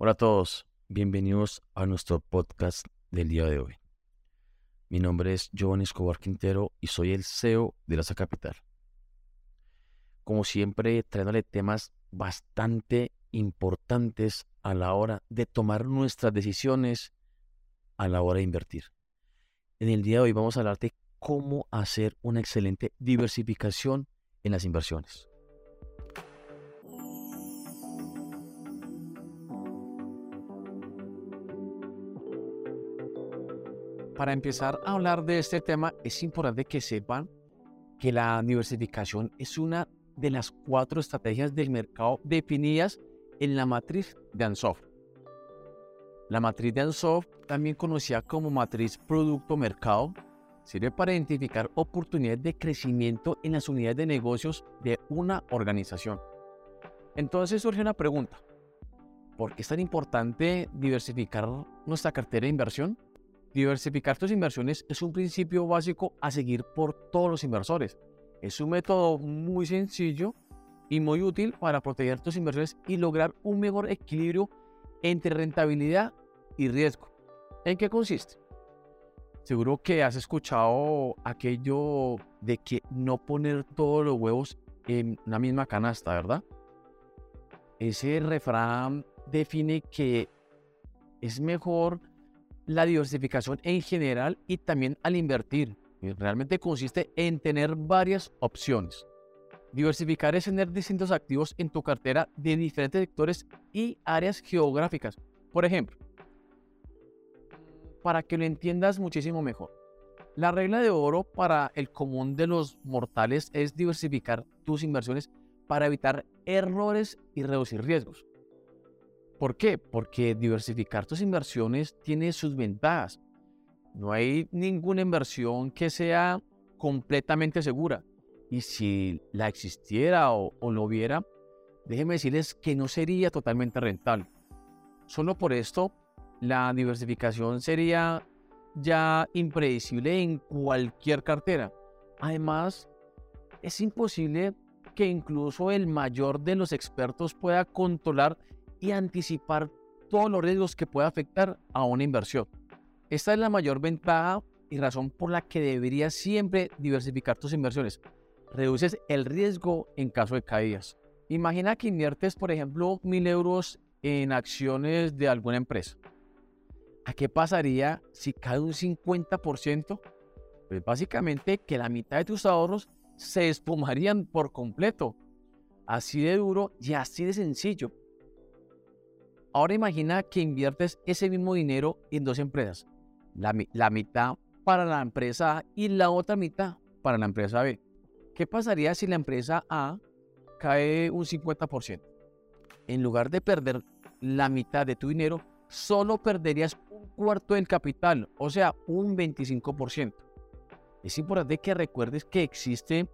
Hola a todos, bienvenidos a nuestro podcast del día de hoy. Mi nombre es Giovanni Escobar Quintero y soy el CEO de la Capital. Como siempre, trayéndole temas bastante importantes a la hora de tomar nuestras decisiones, a la hora de invertir. En el día de hoy vamos a hablar de cómo hacer una excelente diversificación en las inversiones. Para empezar a hablar de este tema, es importante que sepan que la diversificación es una de las cuatro estrategias del mercado definidas en la matriz de Ansoff. La matriz de Ansoff, también conocida como matriz producto-mercado, sirve para identificar oportunidades de crecimiento en las unidades de negocios de una organización. Entonces surge una pregunta. ¿Por qué es tan importante diversificar nuestra cartera de inversión? Diversificar tus inversiones es un principio básico a seguir por todos los inversores. Es un método muy sencillo y muy útil para proteger tus inversiones y lograr un mejor equilibrio entre rentabilidad y riesgo. ¿En qué consiste? Seguro que has escuchado aquello de que no poner todos los huevos en la misma canasta, ¿verdad? Ese refrán define que es mejor la diversificación en general y también al invertir. Realmente consiste en tener varias opciones. Diversificar es tener distintos activos en tu cartera de diferentes sectores y áreas geográficas. Por ejemplo, para que lo entiendas muchísimo mejor, la regla de oro para el común de los mortales es diversificar tus inversiones para evitar errores y reducir riesgos. ¿Por qué? Porque diversificar tus inversiones tiene sus ventajas. No hay ninguna inversión que sea completamente segura. Y si la existiera o, lo hubiera, déjenme decirles que no sería totalmente rentable. Solo por esto, la diversificación sería ya impredecible en cualquier cartera. Además, es imposible que incluso el mayor de los expertos pueda controlar y anticipar todos los riesgos que pueda afectar a una inversión. Esta es la mayor ventaja y razón por la que deberías siempre diversificar tus inversiones. Reduces el riesgo en caso de caídas. Imagina que inviertes, por ejemplo, mil euros en acciones de alguna empresa. ¿A qué pasaría si cae un 50%? Pues básicamente que la mitad de tus ahorros se espumarían por completo. Así de duro y así de sencillo. Ahora imagina que inviertes ese mismo dinero en dos empresas. La, mitad para la empresa A y la otra mitad para la empresa B. ¿Qué pasaría si la empresa A cae un 50%? En lugar de perder la mitad de tu dinero, solo perderías un cuarto del capital, o sea, un 25%. Es importante que recuerdes que existe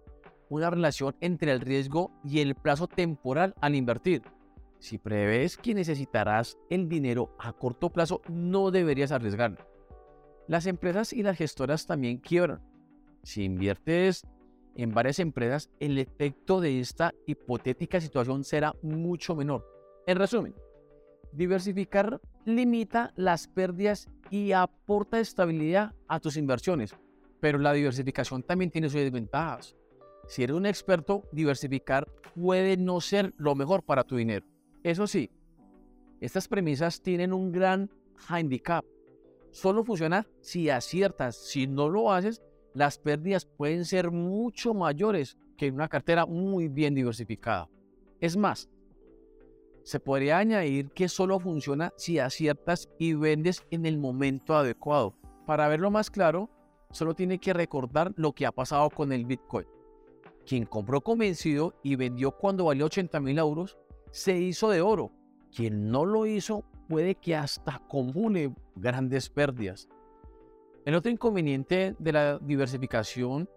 una relación entre el riesgo y el plazo temporal al invertir. Si prevés que necesitarás el dinero a corto plazo, no deberías arriesgarlo. Las empresas y las gestoras también quiebran. Si inviertes en varias empresas, el efecto de esta hipotética situación será mucho menor. En resumen, diversificar limita las pérdidas y aporta estabilidad a tus inversiones, pero la diversificación también tiene sus desventajas. Si eres un experto, diversificar puede no ser lo mejor para tu dinero. Eso sí, estas premisas tienen un gran handicap. Solo funciona si aciertas. Si no lo haces, las pérdidas pueden ser mucho mayores que en una cartera muy bien diversificada. Es más, se podría añadir que solo funciona si aciertas y vendes en el momento adecuado. Para verlo más claro, solo tiene que recordar lo que ha pasado con el Bitcoin. Quien compró convencido y vendió cuando valió 80 mil euros, se hizo de oro. Quien no lo hizo puede que hasta acumule grandes pérdidas. El otro inconveniente de la diversificación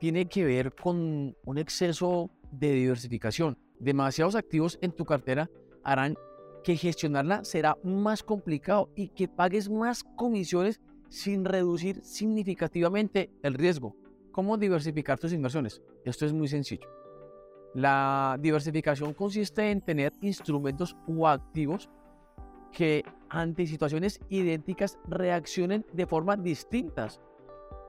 tiene que ver con un exceso de diversificación. Demasiados activos en tu cartera harán que gestionarla será más complicado y que pagues más comisiones sin reducir significativamente el riesgo. ¿Cómo diversificar tus inversiones? Esto es muy sencillo. La diversificación consiste en tener instrumentos o activos que ante situaciones idénticas reaccionen de formas distintas,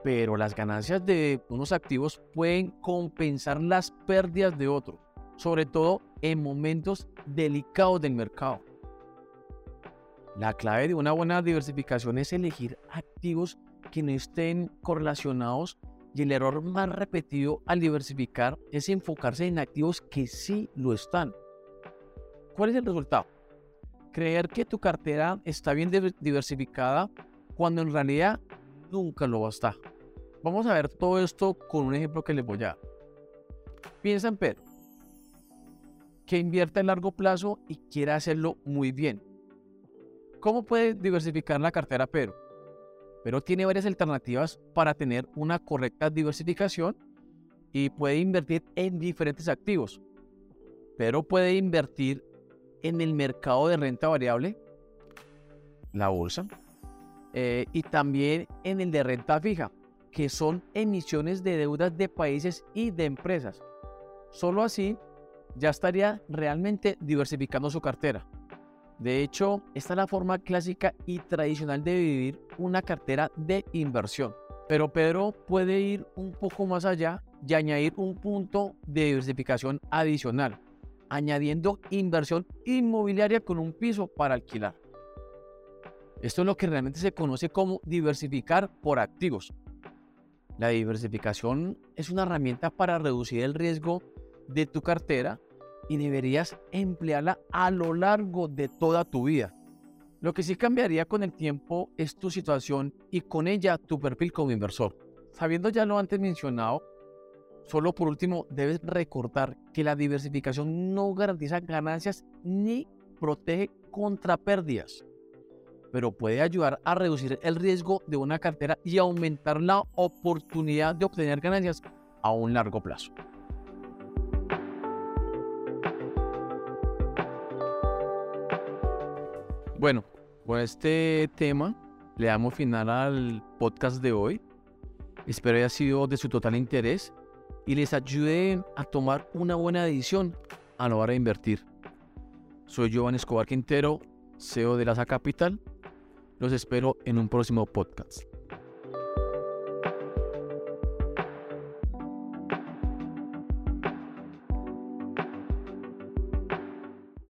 pero las ganancias de unos activos pueden compensar las pérdidas de otros, sobre todo en momentos delicados del mercado. La clave de una buena diversificación es elegir activos que no estén correlacionados y el error más repetido al diversificar es enfocarse en activos que sí lo están. ¿Cuál es el resultado? Creer que tu cartera está bien diversificada cuando en realidad nunca lo va a estar. Vamos a ver todo esto con un ejemplo que les voy a dar. Piensa en Pedro, que invierte a largo plazo y quiere hacerlo muy bien. ¿Cómo puede diversificar la cartera Pedro? Pero tiene varias alternativas para tener una correcta diversificación y puede invertir en diferentes activos. Pero puede invertir en el mercado de renta variable, la bolsa, eh, y también en el de renta fija, que son emisiones de deudas de países y de empresas. Solo así ya estaría realmente diversificando su cartera. De hecho, esta es la forma clásica y tradicional de vivir una cartera de inversión. Pero Pedro puede ir un poco más allá y añadir un punto de diversificación adicional, añadiendo inversión inmobiliaria con un piso para alquilar. Esto es lo que realmente se conoce como diversificar por activos. La diversificación es una herramienta para reducir el riesgo de tu cartera y deberías emplearla a lo largo de toda tu vida. Lo que sí cambiaría con el tiempo es tu situación y con ella tu perfil como inversor. Sabiendo ya lo antes mencionado, solo por último debes recordar que la diversificación no garantiza ganancias ni protege contra pérdidas pero puede ayudar a reducir el riesgo de una cartera y aumentar la oportunidad de obtener ganancias a un largo plazo. Bueno, con este tema le damos final al podcast de hoy. Espero haya sido de su total interés y les ayude a tomar una buena decisión a la hora de invertir. Soy Giovanni Escobar Quintero, CEO de Laza Capital los espero en un próximo podcast.